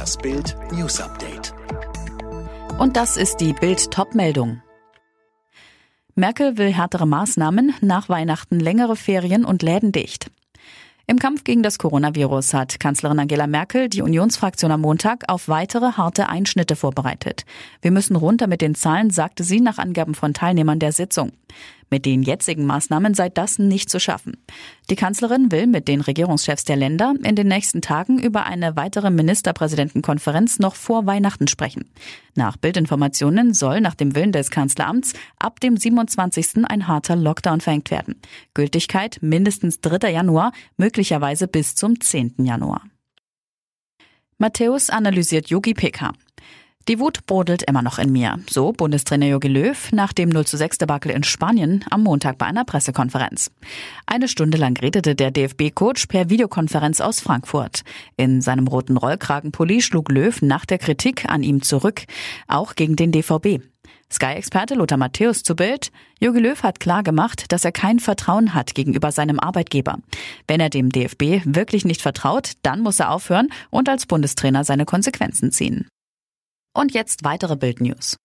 Das Bild News Update. Und das ist die Bild Topmeldung. Merkel will härtere Maßnahmen, nach Weihnachten längere Ferien und Läden dicht. Im Kampf gegen das Coronavirus hat Kanzlerin Angela Merkel die Unionsfraktion am Montag auf weitere harte Einschnitte vorbereitet. Wir müssen runter mit den Zahlen, sagte sie nach Angaben von Teilnehmern der Sitzung. Mit den jetzigen Maßnahmen sei das nicht zu schaffen. Die Kanzlerin will mit den Regierungschefs der Länder in den nächsten Tagen über eine weitere Ministerpräsidentenkonferenz noch vor Weihnachten sprechen. Nach Bildinformationen soll nach dem Willen des Kanzleramts ab dem 27. ein harter Lockdown verhängt werden. Gültigkeit mindestens 3. Januar, möglicherweise bis zum 10. Januar. Matthäus analysiert Yogi PK. Die Wut brodelt immer noch in mir, so Bundestrainer Jogi Löw nach dem 0 zu 6 Debakel in Spanien am Montag bei einer Pressekonferenz. Eine Stunde lang redete der DFB-Coach per Videokonferenz aus Frankfurt. In seinem roten Rollkragenpulli schlug Löw nach der Kritik an ihm zurück, auch gegen den DVB. Sky-Experte Lothar Matthäus zu Bild. Jogi Löw hat klar gemacht, dass er kein Vertrauen hat gegenüber seinem Arbeitgeber. Wenn er dem DFB wirklich nicht vertraut, dann muss er aufhören und als Bundestrainer seine Konsequenzen ziehen. Und jetzt weitere Bildnews.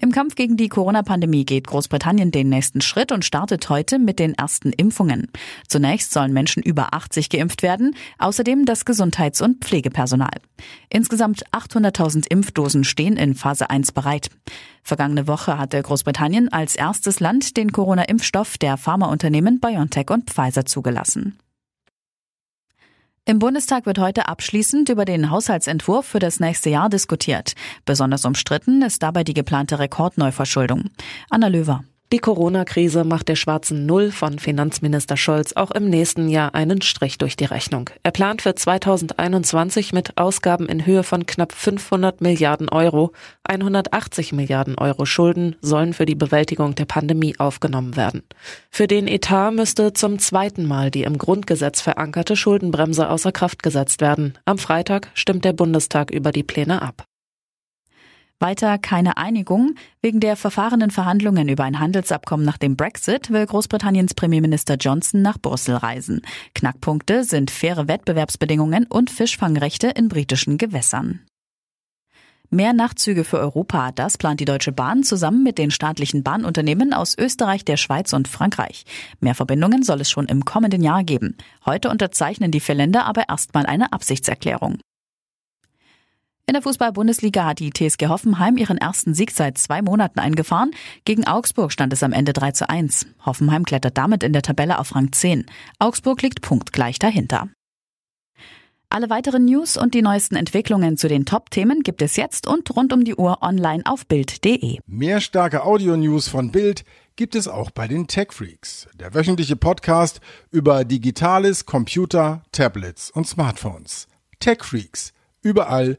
Im Kampf gegen die Corona-Pandemie geht Großbritannien den nächsten Schritt und startet heute mit den ersten Impfungen. Zunächst sollen Menschen über 80 geimpft werden, außerdem das Gesundheits- und Pflegepersonal. Insgesamt 800.000 Impfdosen stehen in Phase 1 bereit. Vergangene Woche hatte Großbritannien als erstes Land den Corona-Impfstoff der Pharmaunternehmen BioNTech und Pfizer zugelassen. Im Bundestag wird heute abschließend über den Haushaltsentwurf für das nächste Jahr diskutiert. Besonders umstritten ist dabei die geplante Rekordneuverschuldung. Anna Löwer. Die Corona-Krise macht der schwarzen Null von Finanzminister Scholz auch im nächsten Jahr einen Strich durch die Rechnung. Er plant für 2021 mit Ausgaben in Höhe von knapp 500 Milliarden Euro. 180 Milliarden Euro Schulden sollen für die Bewältigung der Pandemie aufgenommen werden. Für den Etat müsste zum zweiten Mal die im Grundgesetz verankerte Schuldenbremse außer Kraft gesetzt werden. Am Freitag stimmt der Bundestag über die Pläne ab. Weiter keine Einigung. Wegen der verfahrenen Verhandlungen über ein Handelsabkommen nach dem Brexit will Großbritanniens Premierminister Johnson nach Brüssel reisen. Knackpunkte sind faire Wettbewerbsbedingungen und Fischfangrechte in britischen Gewässern. Mehr Nachtzüge für Europa, das plant die Deutsche Bahn zusammen mit den staatlichen Bahnunternehmen aus Österreich, der Schweiz und Frankreich. Mehr Verbindungen soll es schon im kommenden Jahr geben. Heute unterzeichnen die vier Länder aber erstmal eine Absichtserklärung. In der Fußball-Bundesliga hat die TSG Hoffenheim ihren ersten Sieg seit zwei Monaten eingefahren. Gegen Augsburg stand es am Ende 3 zu 1. Hoffenheim klettert damit in der Tabelle auf Rang 10. Augsburg liegt punktgleich dahinter. Alle weiteren News und die neuesten Entwicklungen zu den Top-Themen gibt es jetzt und rund um die Uhr online auf Bild.de. Mehr starke Audio-News von Bild gibt es auch bei den Tech Freaks, der wöchentliche Podcast über Digitales, Computer, Tablets und Smartphones. Tech Freaks, überall,